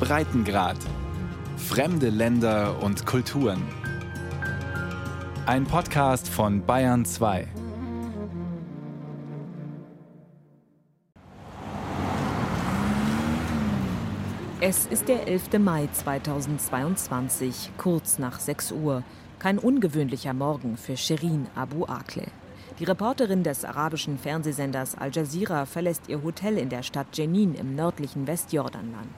Breitengrad. Fremde Länder und Kulturen. Ein Podcast von Bayern 2. Es ist der 11. Mai 2022, kurz nach 6 Uhr. Kein ungewöhnlicher Morgen für Shirin Abu Akleh. Die Reporterin des arabischen Fernsehsenders Al Jazeera verlässt ihr Hotel in der Stadt Jenin im nördlichen Westjordanland.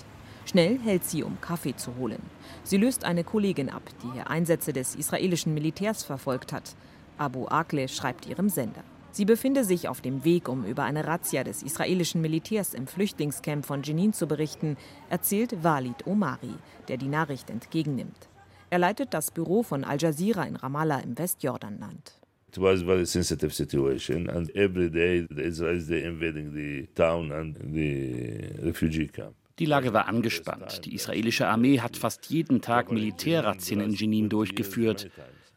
Schnell hält sie, um Kaffee zu holen. Sie löst eine Kollegin ab, die hier Einsätze des israelischen Militärs verfolgt hat. Abu Akleh schreibt ihrem Sender. Sie befinde sich auf dem Weg, um über eine Razzia des israelischen Militärs im Flüchtlingscamp von Jenin zu berichten, erzählt Walid Omari, der die Nachricht entgegennimmt. Er leitet das Büro von Al Jazeera in Ramallah im Westjordanland. It was a very sensitive situation, and every day the Israelis they invading the town and the refugee camp. Die Lage war angespannt. Die israelische Armee hat fast jeden Tag Militärrazzien in Jenin durchgeführt.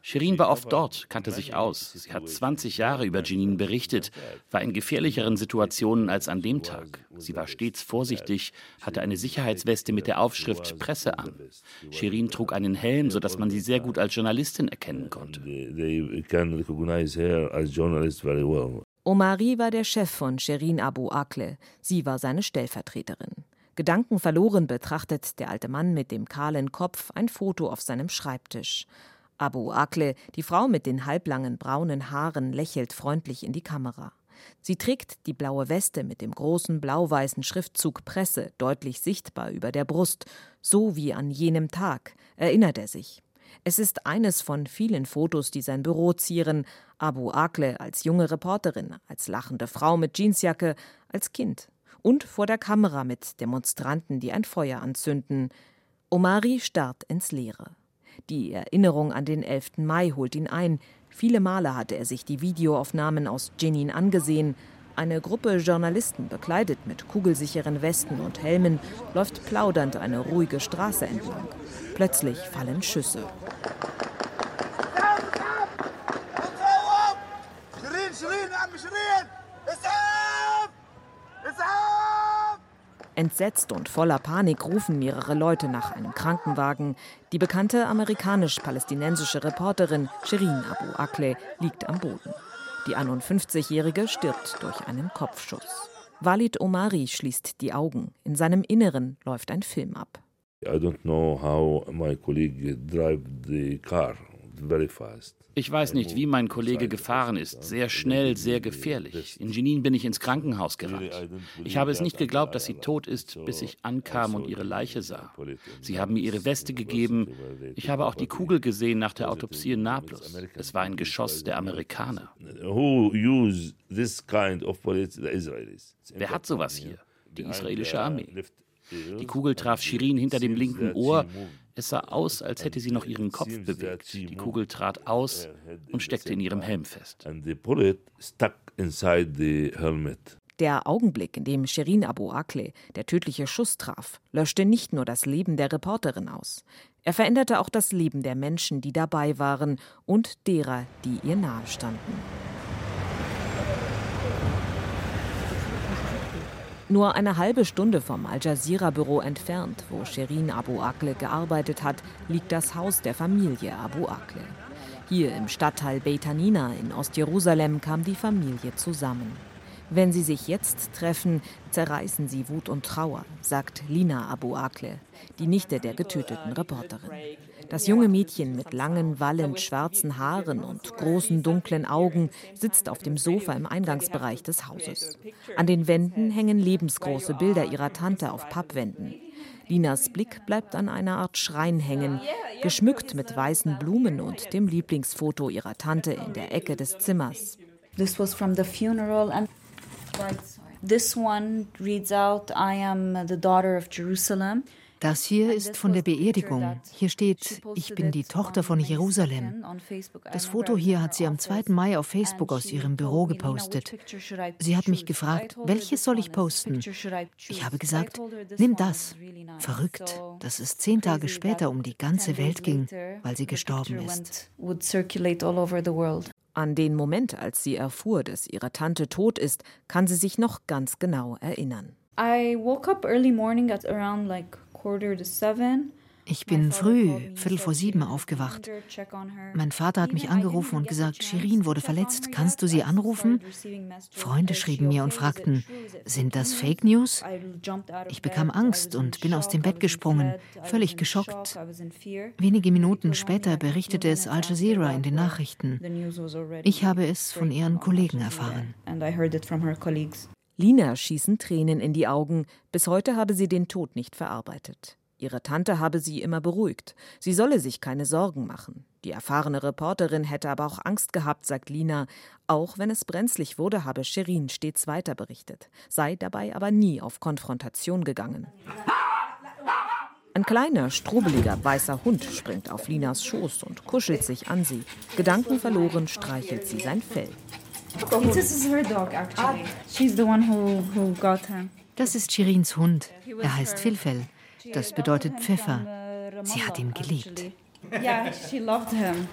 Shirin war oft dort, kannte sich aus. Sie hat 20 Jahre über Jenin berichtet, war in gefährlicheren Situationen als an dem Tag. Sie war stets vorsichtig, hatte eine Sicherheitsweste mit der Aufschrift Presse an. Shirin trug einen Helm, sodass man sie sehr gut als Journalistin erkennen konnte. Omari war der Chef von Shirin Abu Akleh. Sie war seine Stellvertreterin. Gedankenverloren betrachtet der alte Mann mit dem kahlen Kopf ein Foto auf seinem Schreibtisch. Abu Akleh, die Frau mit den halblangen braunen Haaren, lächelt freundlich in die Kamera. Sie trägt die blaue Weste mit dem großen blau-weißen Schriftzug Presse deutlich sichtbar über der Brust, so wie an jenem Tag, erinnert er sich. Es ist eines von vielen Fotos, die sein Büro zieren. Abu Akleh als junge Reporterin, als lachende Frau mit Jeansjacke, als Kind. Und vor der Kamera mit Demonstranten, die ein Feuer anzünden. Omari starrt ins Leere. Die Erinnerung an den 11. Mai holt ihn ein. Viele Male hatte er sich die Videoaufnahmen aus Jenin angesehen. Eine Gruppe Journalisten, bekleidet mit kugelsicheren Westen und Helmen, läuft plaudernd eine ruhige Straße entlang. Plötzlich fallen Schüsse. Entsetzt und voller Panik rufen mehrere Leute nach einem Krankenwagen. Die bekannte amerikanisch-palästinensische Reporterin Shirin Abu Akleh liegt am Boden. Die 51-Jährige stirbt durch einen Kopfschuss. Walid Omari schließt die Augen. In seinem Inneren läuft ein Film ab. I don't know how my colleague drive the car. Ich weiß nicht, wie mein Kollege gefahren ist. Sehr schnell, sehr gefährlich. In Jenin bin ich ins Krankenhaus gerannt. Ich habe es nicht geglaubt, dass sie tot ist, bis ich ankam und ihre Leiche sah. Sie haben mir ihre Weste gegeben. Ich habe auch die Kugel gesehen nach der Autopsie in Nablus. Es war ein Geschoss der Amerikaner. Wer hat sowas hier? Die israelische Armee. Die Kugel traf Shirin hinter dem linken Ohr. Es sah aus, als hätte sie noch ihren Kopf bewegt. Die Kugel trat aus und steckte in ihrem Helm fest. Der Augenblick, in dem Shirin Abu Akleh der tödliche Schuss traf, löschte nicht nur das Leben der Reporterin aus. Er veränderte auch das Leben der Menschen, die dabei waren und derer, die ihr nahestanden. Nur eine halbe Stunde vom Al Jazeera-Büro entfernt, wo Sherin Abu Akleh gearbeitet hat, liegt das Haus der Familie Abu Akleh. Hier im Stadtteil Beitanina in Ostjerusalem kam die Familie zusammen. Wenn sie sich jetzt treffen, zerreißen sie Wut und Trauer, sagt Lina Abu Akleh, die Nichte der getöteten Reporterin. Das junge Mädchen mit langen, wallend schwarzen Haaren und großen, dunklen Augen sitzt auf dem Sofa im Eingangsbereich des Hauses. An den Wänden hängen lebensgroße Bilder ihrer Tante auf Pappwänden. Linas Blick bleibt an einer Art Schrein hängen, geschmückt mit weißen Blumen und dem Lieblingsfoto ihrer Tante in der Ecke des Zimmers. This was from the funeral and this one reads out I am the daughter of Jerusalem. Das hier ist von der Beerdigung. Hier steht, ich bin die Tochter von Jerusalem. Das Foto hier hat sie am 2. Mai auf Facebook aus ihrem Büro gepostet. Sie hat mich gefragt, welches soll ich posten? Ich habe gesagt, nimm das. Verrückt, dass es zehn Tage später um die ganze Welt ging, weil sie gestorben ist. An den Moment, als sie erfuhr, dass ihre Tante tot ist, kann sie sich noch ganz genau erinnern. I woke up early morning at around like. Ich bin früh, Viertel vor sieben, aufgewacht. Mein Vater hat mich angerufen und gesagt, Shirin wurde verletzt, kannst du sie anrufen? Freunde schrieben mir und fragten, sind das Fake News? Ich bekam Angst und bin aus dem Bett gesprungen, völlig geschockt. Wenige Minuten später berichtete es Al Jazeera in den Nachrichten. Ich habe es von ihren Kollegen erfahren. Lina schießen Tränen in die Augen. Bis heute habe sie den Tod nicht verarbeitet. Ihre Tante habe sie immer beruhigt. Sie solle sich keine Sorgen machen. Die erfahrene Reporterin hätte aber auch Angst gehabt, sagt Lina. Auch wenn es brenzlig wurde, habe Sherin stets weiter berichtet, sei dabei aber nie auf Konfrontation gegangen. Ein kleiner, strubeliger, weißer Hund springt auf Linas Schoß und kuschelt sich an sie. Gedankenverloren streichelt sie sein Fell. Das ist Shirins Hund. Er heißt Filfel. Das bedeutet Pfeffer. Sie hat ihn geliebt. Yeah, she loved him.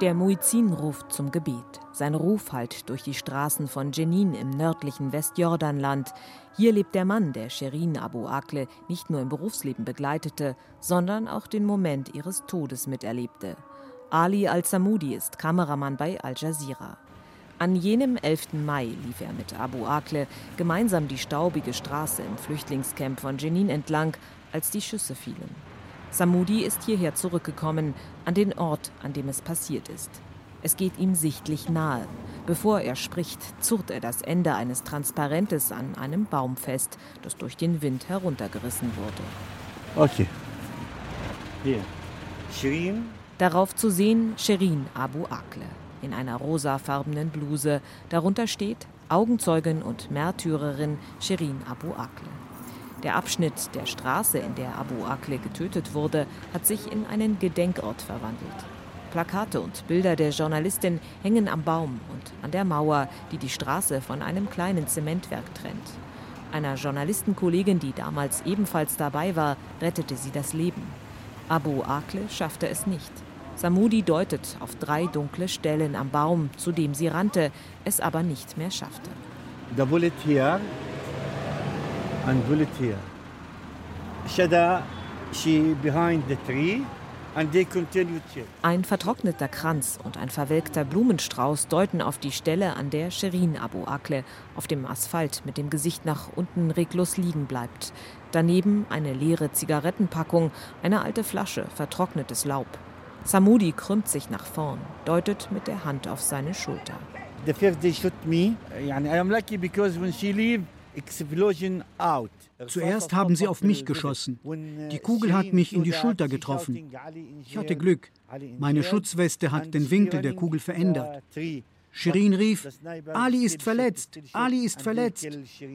Der Muizin ruft zum Gebet. Sein Ruf hallt durch die Straßen von Jenin im nördlichen Westjordanland. Hier lebt der Mann, der Sherin Abu Akle nicht nur im Berufsleben begleitete, sondern auch den Moment ihres Todes miterlebte. Ali al-Samudi ist Kameramann bei Al Jazeera. An jenem 11. Mai lief er mit Abu Akle gemeinsam die staubige Straße im Flüchtlingscamp von Jenin entlang, als die Schüsse fielen. Samudi ist hierher zurückgekommen, an den Ort, an dem es passiert ist. Es geht ihm sichtlich nahe. Bevor er spricht, zurrt er das Ende eines Transparentes an einem Baum fest, das durch den Wind heruntergerissen wurde. Okay. Hier. Shirin. Darauf zu sehen Sherin Abu Akle in einer rosafarbenen Bluse. Darunter steht Augenzeugin und Märtyrerin Shirin Abu Akle. Der Abschnitt der Straße, in der Abu Akle getötet wurde, hat sich in einen Gedenkort verwandelt. Plakate und Bilder der Journalistin hängen am Baum und an der Mauer, die die Straße von einem kleinen Zementwerk trennt. Einer Journalistenkollegin, die damals ebenfalls dabei war, rettete sie das Leben. Abu Akle schaffte es nicht. Samudi deutet auf drei dunkle Stellen am Baum, zu dem sie rannte, es aber nicht mehr schaffte. The bullet here and bullet here. Shada, she behind the tree. Ein vertrockneter Kranz und ein verwelkter Blumenstrauß deuten auf die Stelle, an der Sherin Abu Akle auf dem Asphalt mit dem Gesicht nach unten reglos liegen bleibt. Daneben eine leere Zigarettenpackung, eine alte Flasche, vertrocknetes Laub. Samudi krümmt sich nach vorn, deutet mit der Hand auf seine Schulter. The first they shot me. I am lucky because when she leave, explosion out. Zuerst haben sie auf mich geschossen. Die Kugel hat mich in die Schulter getroffen. Ich hatte Glück. Meine Schutzweste hat den Winkel der Kugel verändert. Shirin rief, Ali ist verletzt, Ali ist verletzt.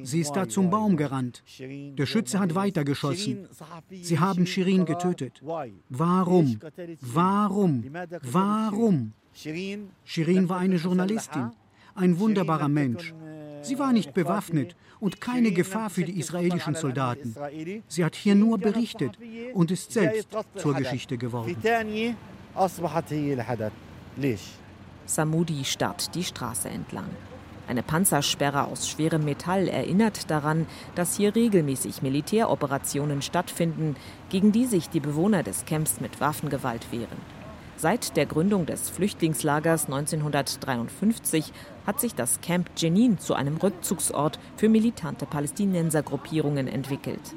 Sie ist da zum Baum gerannt. Der Schütze hat weitergeschossen. Sie haben Shirin getötet. Warum? Warum? Warum? Shirin war eine Journalistin, ein wunderbarer Mensch. Sie war nicht bewaffnet und keine Gefahr für die israelischen Soldaten. Sie hat hier nur berichtet und ist selbst zur Geschichte geworden. Samudi starrt die Straße entlang. Eine Panzersperre aus schwerem Metall erinnert daran, dass hier regelmäßig Militäroperationen stattfinden, gegen die sich die Bewohner des Camps mit Waffengewalt wehren. Seit der Gründung des Flüchtlingslagers 1953 hat sich das Camp Jenin zu einem Rückzugsort für militante Palästinensergruppierungen entwickelt.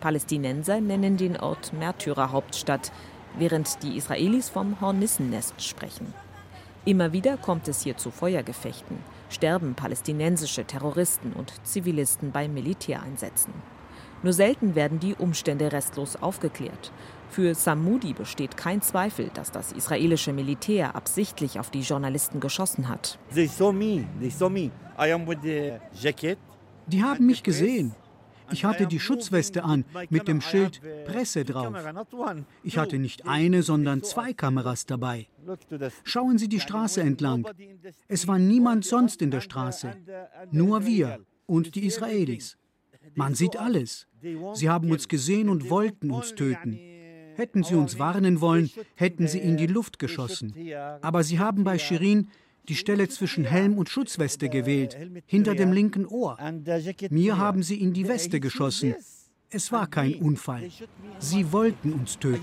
Palästinenser nennen den Ort Märtyrerhauptstadt, während die Israelis vom Hornissennest sprechen. Immer wieder kommt es hier zu Feuergefechten, sterben palästinensische Terroristen und Zivilisten bei Militäreinsätzen. Nur selten werden die Umstände restlos aufgeklärt. Für Samudi besteht kein Zweifel, dass das israelische Militär absichtlich auf die Journalisten geschossen hat. Die haben mich gesehen. Ich hatte die Schutzweste an mit dem Schild Presse drauf. Ich hatte nicht eine, sondern zwei Kameras dabei. Schauen Sie die Straße entlang. Es war niemand sonst in der Straße. Nur wir und die Israelis. Man sieht alles. Sie haben uns gesehen und wollten uns töten. Hätten sie uns warnen wollen, hätten sie in die Luft geschossen. Aber sie haben bei Shirin die Stelle zwischen Helm und Schutzweste gewählt, hinter dem linken Ohr. Mir haben sie in die Weste geschossen. Es war kein Unfall. Sie wollten uns töten.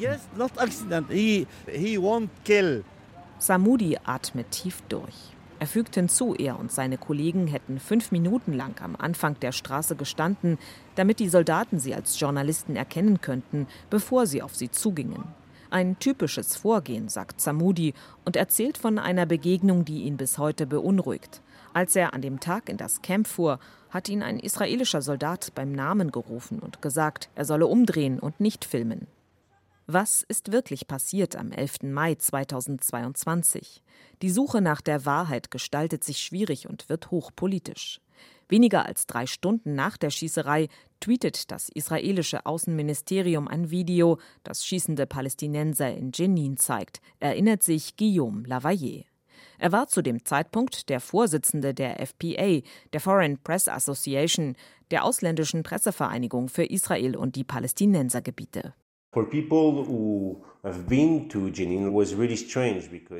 Samudi atmet tief durch. Er fügt hinzu, er und seine Kollegen hätten fünf Minuten lang am Anfang der Straße gestanden, damit die Soldaten sie als Journalisten erkennen könnten, bevor sie auf sie zugingen. Ein typisches Vorgehen, sagt Samudi und erzählt von einer Begegnung, die ihn bis heute beunruhigt. Als er an dem Tag in das Camp fuhr, hat ihn ein israelischer Soldat beim Namen gerufen und gesagt, er solle umdrehen und nicht filmen. Was ist wirklich passiert am 11. Mai 2022? Die Suche nach der Wahrheit gestaltet sich schwierig und wird hochpolitisch. Weniger als drei Stunden nach der Schießerei tweetet das israelische Außenministerium ein Video, das schießende Palästinenser in Jenin zeigt, erinnert sich Guillaume Lavayer. Er war zu dem Zeitpunkt der Vorsitzende der FPA, der Foreign Press Association, der ausländischen Pressevereinigung für Israel und die Palästinensergebiete. For people who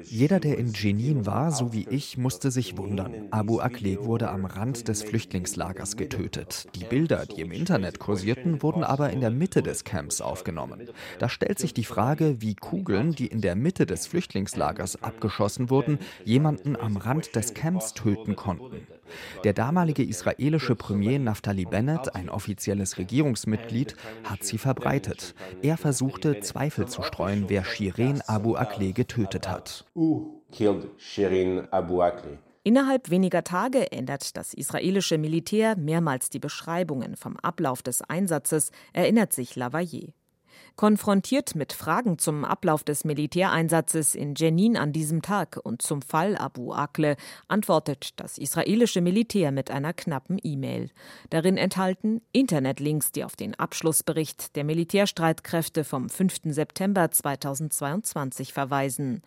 jeder, der in Jenin war, so wie ich, musste sich wundern. Abu Akleh wurde am Rand des Flüchtlingslagers getötet. Die Bilder, die im Internet kursierten, wurden aber in der Mitte des Camps aufgenommen. Da stellt sich die Frage, wie Kugeln, die in der Mitte des Flüchtlingslagers abgeschossen wurden, jemanden am Rand des Camps töten konnten. Der damalige israelische Premier Naftali Bennett, ein offizielles Regierungsmitglied, hat sie verbreitet. Er versuchte, Zweifel zu streuen, wer Shirin Abu Akleh getötet hat. Innerhalb weniger Tage ändert das israelische Militär mehrmals die Beschreibungen vom Ablauf des Einsatzes, erinnert sich Lavayer. Konfrontiert mit Fragen zum Ablauf des Militäreinsatzes in Jenin an diesem Tag und zum Fall Abu Akle antwortet das israelische Militär mit einer knappen E-Mail. Darin enthalten Internetlinks, die auf den Abschlussbericht der Militärstreitkräfte vom 5. September 2022 verweisen.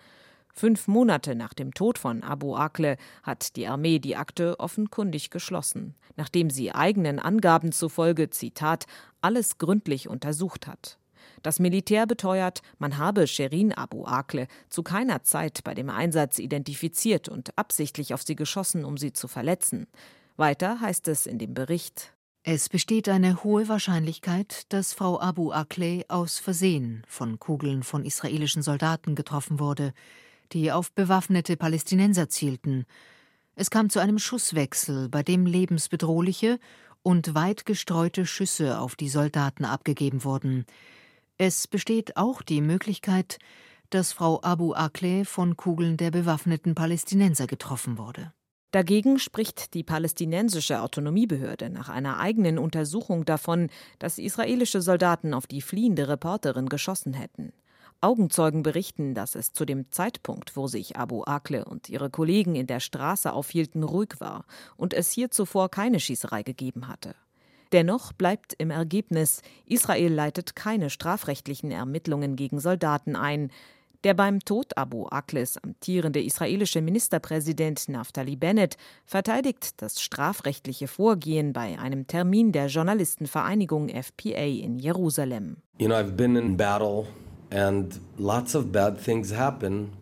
Fünf Monate nach dem Tod von Abu Akle hat die Armee die Akte offenkundig geschlossen, nachdem sie eigenen Angaben zufolge, Zitat, alles gründlich untersucht hat. Das Militär beteuert, man habe Sherin Abu Akle zu keiner Zeit bei dem Einsatz identifiziert und absichtlich auf sie geschossen, um sie zu verletzen. Weiter heißt es in dem Bericht es besteht eine hohe Wahrscheinlichkeit, dass Frau Abu Akleh aus Versehen von Kugeln von israelischen Soldaten getroffen wurde, die auf bewaffnete Palästinenser zielten. Es kam zu einem Schusswechsel, bei dem lebensbedrohliche und weit gestreute Schüsse auf die Soldaten abgegeben wurden. Es besteht auch die Möglichkeit, dass Frau Abu Akleh von Kugeln der bewaffneten Palästinenser getroffen wurde. Dagegen spricht die palästinensische Autonomiebehörde nach einer eigenen Untersuchung davon, dass israelische Soldaten auf die fliehende Reporterin geschossen hätten. Augenzeugen berichten, dass es zu dem Zeitpunkt, wo sich Abu Akle und ihre Kollegen in der Straße aufhielten, ruhig war und es hier zuvor keine Schießerei gegeben hatte. Dennoch bleibt im Ergebnis, Israel leitet keine strafrechtlichen Ermittlungen gegen Soldaten ein. Der beim Tod Abu Akles amtierende israelische Ministerpräsident Naftali Bennett verteidigt das strafrechtliche Vorgehen bei einem Termin der Journalistenvereinigung FPA in Jerusalem. You know, I've been in battle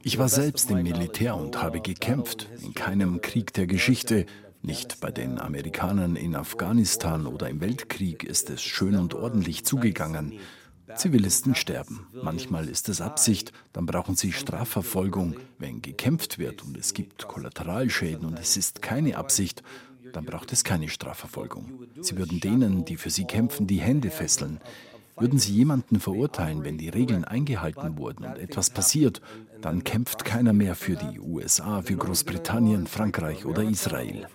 ich war selbst im Militär und habe gekämpft. In keinem Krieg der Geschichte nicht bei den Amerikanern in Afghanistan oder im Weltkrieg ist es schön und ordentlich zugegangen. Zivilisten sterben. Manchmal ist es Absicht, dann brauchen sie Strafverfolgung. Wenn gekämpft wird und es gibt Kollateralschäden und es ist keine Absicht, dann braucht es keine Strafverfolgung. Sie würden denen, die für sie kämpfen, die Hände fesseln. Würden Sie jemanden verurteilen, wenn die Regeln eingehalten wurden und etwas passiert, dann kämpft keiner mehr für die USA, für Großbritannien, Frankreich oder Israel.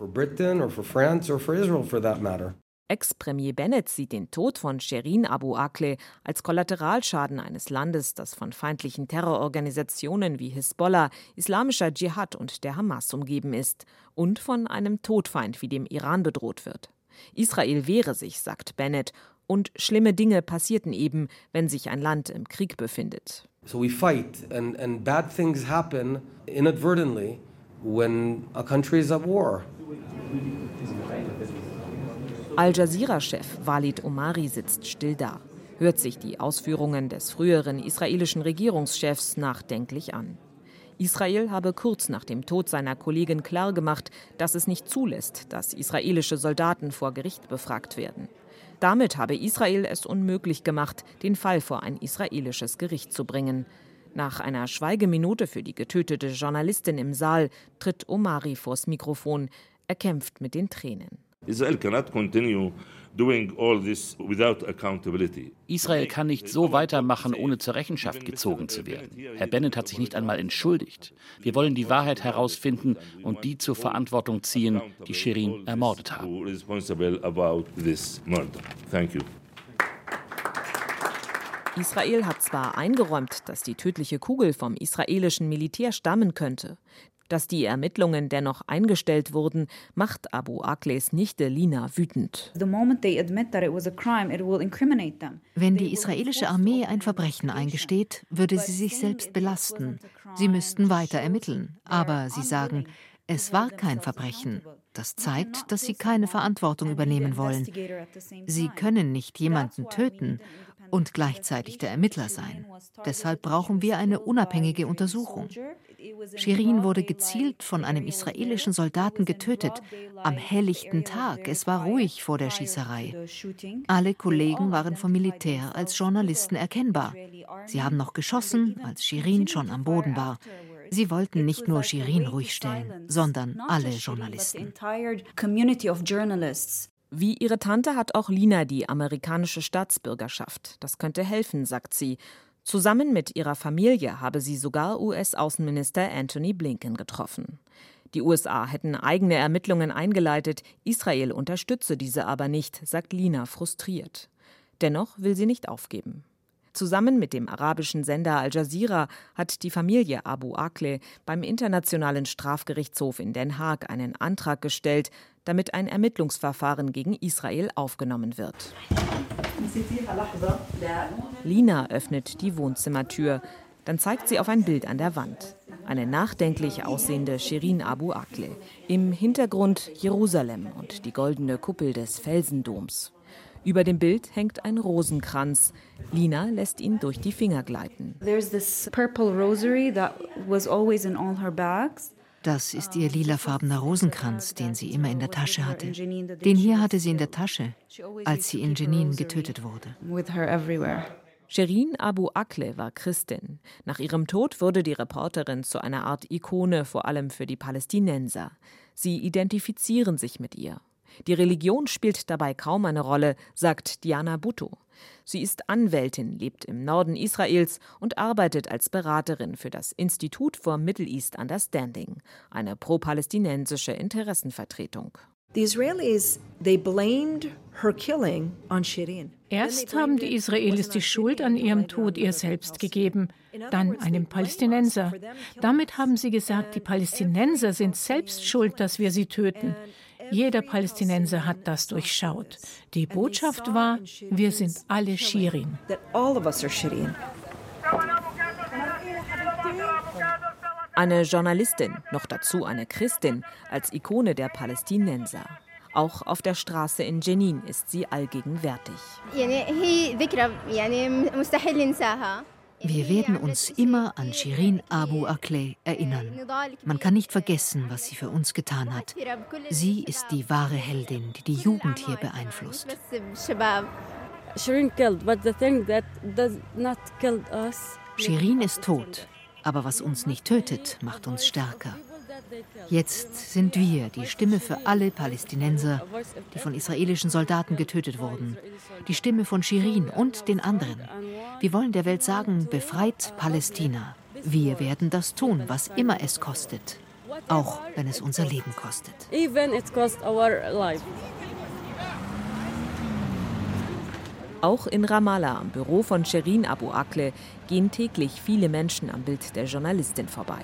Ex-Premier Bennett sieht den Tod von Sherin Abu Akleh als Kollateralschaden eines Landes, das von feindlichen Terrororganisationen wie Hisbollah, islamischer Dschihad und der Hamas umgeben ist und von einem Todfeind wie dem Iran bedroht wird. Israel wehre sich, sagt Bennett, und schlimme Dinge passierten eben, wenn sich ein Land im Krieg befindet. So we fight and, and bad things happen inadvertently when a country is at war. Al Jazeera-Chef Walid Omari sitzt still da, hört sich die Ausführungen des früheren israelischen Regierungschefs nachdenklich an. Israel habe kurz nach dem Tod seiner Kollegin klargemacht, dass es nicht zulässt, dass israelische Soldaten vor Gericht befragt werden. Damit habe Israel es unmöglich gemacht, den Fall vor ein israelisches Gericht zu bringen. Nach einer Schweigeminute für die getötete Journalistin im Saal tritt Omari vors Mikrofon. Er kämpft mit den Tränen. Israel cannot continue Israel kann nicht so weitermachen, ohne zur Rechenschaft gezogen zu werden. Herr Bennett hat sich nicht einmal entschuldigt. Wir wollen die Wahrheit herausfinden und die zur Verantwortung ziehen, die Shirin ermordet haben. Israel hat zwar eingeräumt, dass die tödliche Kugel vom israelischen Militär stammen könnte. Dass die Ermittlungen dennoch eingestellt wurden, macht Abu Akles Nichte Lina wütend. Wenn die israelische Armee ein Verbrechen eingesteht, würde sie sich selbst belasten. Sie müssten weiter ermitteln. Aber sie sagen, es war kein Verbrechen. Das zeigt, dass sie keine Verantwortung übernehmen wollen. Sie können nicht jemanden töten und gleichzeitig der Ermittler sein. Deshalb brauchen wir eine unabhängige Untersuchung. Shirin wurde gezielt von einem israelischen Soldaten getötet, am helllichten Tag. Es war ruhig vor der Schießerei. Alle Kollegen waren vom Militär als Journalisten erkennbar. Sie haben noch geschossen, als Shirin schon am Boden war. Sie wollten nicht nur Shirin ruhig stellen, sondern alle Journalisten. Wie ihre Tante hat auch Lina die amerikanische Staatsbürgerschaft. Das könnte helfen, sagt sie. Zusammen mit ihrer Familie habe sie sogar US-Außenminister Anthony Blinken getroffen. Die USA hätten eigene Ermittlungen eingeleitet, Israel unterstütze diese aber nicht, sagt Lina frustriert. Dennoch will sie nicht aufgeben. Zusammen mit dem arabischen Sender Al Jazeera hat die Familie Abu Akleh beim Internationalen Strafgerichtshof in Den Haag einen Antrag gestellt, damit ein Ermittlungsverfahren gegen Israel aufgenommen wird. Lina öffnet die Wohnzimmertür. Dann zeigt sie auf ein Bild an der Wand. Eine nachdenklich aussehende Shirin Abu Akleh. Im Hintergrund Jerusalem und die goldene Kuppel des Felsendoms. Über dem Bild hängt ein Rosenkranz. Lina lässt ihn durch die Finger gleiten. Das ist ihr lilafarbener Rosenkranz, den sie immer in der Tasche hatte. Den hier hatte sie in der Tasche, als sie in Jenin getötet wurde. Sherin Abu Akleh war Christin. Nach ihrem Tod wurde die Reporterin zu einer Art Ikone, vor allem für die Palästinenser. Sie identifizieren sich mit ihr. Die Religion spielt dabei kaum eine Rolle, sagt Diana Bhutto. Sie ist Anwältin, lebt im Norden Israels und arbeitet als Beraterin für das Institut for Middle East Understanding, eine pro-palästinensische Interessenvertretung. Erst haben die Israelis die Schuld an ihrem Tod ihr selbst gegeben, dann einem Palästinenser. Damit haben sie gesagt, die Palästinenser sind selbst schuld, dass wir sie töten. Jeder Palästinenser hat das durchschaut. Die Botschaft war, wir sind alle Shirin. Eine Journalistin, noch dazu eine Christin, als Ikone der Palästinenser. Auch auf der Straße in Jenin ist sie allgegenwärtig. Wir werden uns immer an Shirin Abu Akleh erinnern. Man kann nicht vergessen, was sie für uns getan hat. Sie ist die wahre Heldin, die die Jugend hier beeinflusst. Shirin ist tot, aber was uns nicht tötet, macht uns stärker. Jetzt sind wir die Stimme für alle Palästinenser, die von israelischen Soldaten getötet wurden. Die Stimme von Shirin und den anderen. Wir wollen der Welt sagen, befreit Palästina. Wir werden das tun, was immer es kostet. Auch wenn es unser Leben kostet. Auch in Ramallah, am Büro von Sherin Abu Akleh, gehen täglich viele Menschen am Bild der Journalistin vorbei.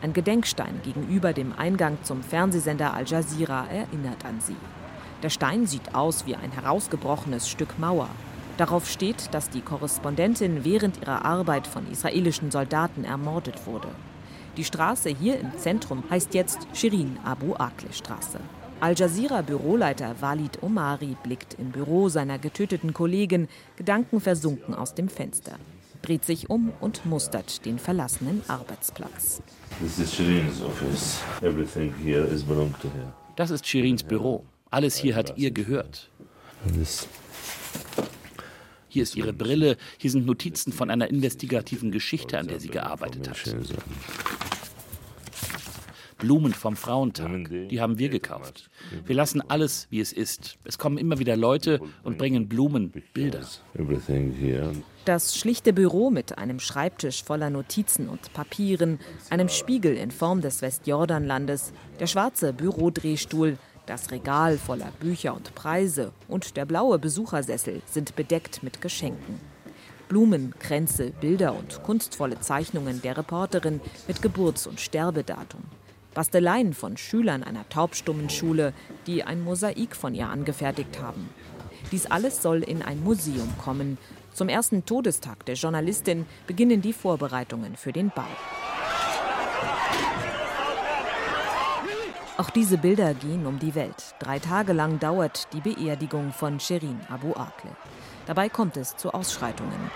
Ein Gedenkstein gegenüber dem Eingang zum Fernsehsender Al Jazeera erinnert an sie. Der Stein sieht aus wie ein herausgebrochenes Stück Mauer. Darauf steht, dass die Korrespondentin während ihrer Arbeit von israelischen Soldaten ermordet wurde. Die Straße hier im Zentrum heißt jetzt Shirin Abu Akleh Straße. Al Jazeera Büroleiter Walid Omari blickt im Büro seiner getöteten Kollegin gedankenversunken aus dem Fenster. Dreht sich um und mustert den verlassenen Arbeitsplatz. Das ist Shirins Büro. Alles hier hat ihr gehört. Hier ist ihre Brille, hier sind Notizen von einer investigativen Geschichte, an der sie gearbeitet hat. Blumen vom Frauentag, die haben wir gekauft. Wir lassen alles, wie es ist. Es kommen immer wieder Leute und bringen Blumen, Bilder. Das schlichte Büro mit einem Schreibtisch voller Notizen und Papieren, einem Spiegel in Form des Westjordanlandes, der schwarze Bürodrehstuhl, das Regal voller Bücher und Preise und der blaue Besuchersessel sind bedeckt mit Geschenken. Blumen, Kränze, Bilder und kunstvolle Zeichnungen der Reporterin mit Geburts- und Sterbedatum. Basteleien von Schülern einer taubstummen Schule, die ein Mosaik von ihr angefertigt haben. Dies alles soll in ein Museum kommen. Zum ersten Todestag der Journalistin beginnen die Vorbereitungen für den Bau. Auch diese Bilder gehen um die Welt. Drei Tage lang dauert die Beerdigung von Sherin Abu Akleh. Dabei kommt es zu Ausschreitungen.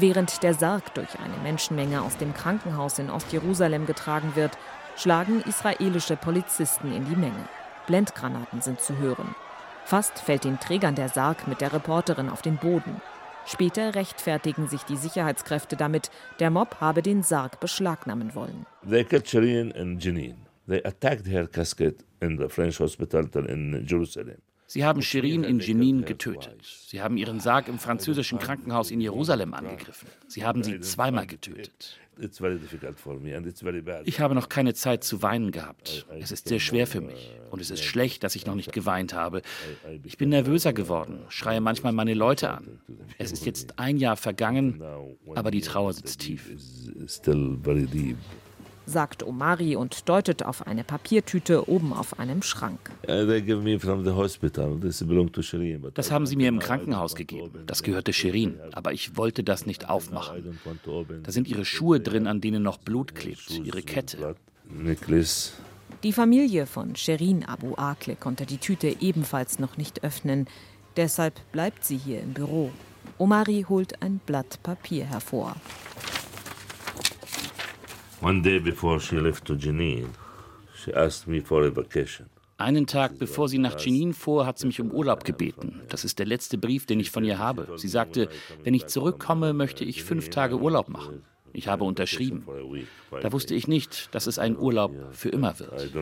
Während der Sarg durch eine Menschenmenge aus dem Krankenhaus in Ostjerusalem getragen wird, schlagen israelische Polizisten in die Menge. Blendgranaten sind zu hören. Fast fällt den Trägern der Sarg mit der Reporterin auf den Boden. Später rechtfertigen sich die Sicherheitskräfte damit, der Mob habe den Sarg beschlagnahmen wollen. They Shireen in Jenin. They attacked her casket in the French hospital in Jerusalem. Sie haben Shirin in Jenin getötet. Sie haben ihren Sarg im französischen Krankenhaus in Jerusalem angegriffen. Sie haben sie zweimal getötet. Ich habe noch keine Zeit zu weinen gehabt. Es ist sehr schwer für mich. Und es ist schlecht, dass ich noch nicht geweint habe. Ich bin nervöser geworden, schreie manchmal meine Leute an. Es ist jetzt ein Jahr vergangen, aber die Trauer sitzt tief sagt Omari und deutet auf eine Papiertüte oben auf einem Schrank. Das haben sie mir im Krankenhaus gegeben. Das gehörte Shirin, aber ich wollte das nicht aufmachen. Da sind ihre Schuhe drin, an denen noch Blut klebt, ihre Kette. Die Familie von Sherin Abu Akleh konnte die Tüte ebenfalls noch nicht öffnen. Deshalb bleibt sie hier im Büro. Omari holt ein Blatt Papier hervor. One day before she left to Jenin, she asked me for a vacation. Einen Tag bevor sie nach Jenin fuhr, hat sie mich um Urlaub gebeten. Das ist der letzte Brief, den ich von ihr habe. Sie sagte, wenn ich zurückkomme, möchte ich fünf Tage Urlaub machen. Ich habe unterschrieben. Da wusste ich nicht, dass es ein Urlaub für immer wird.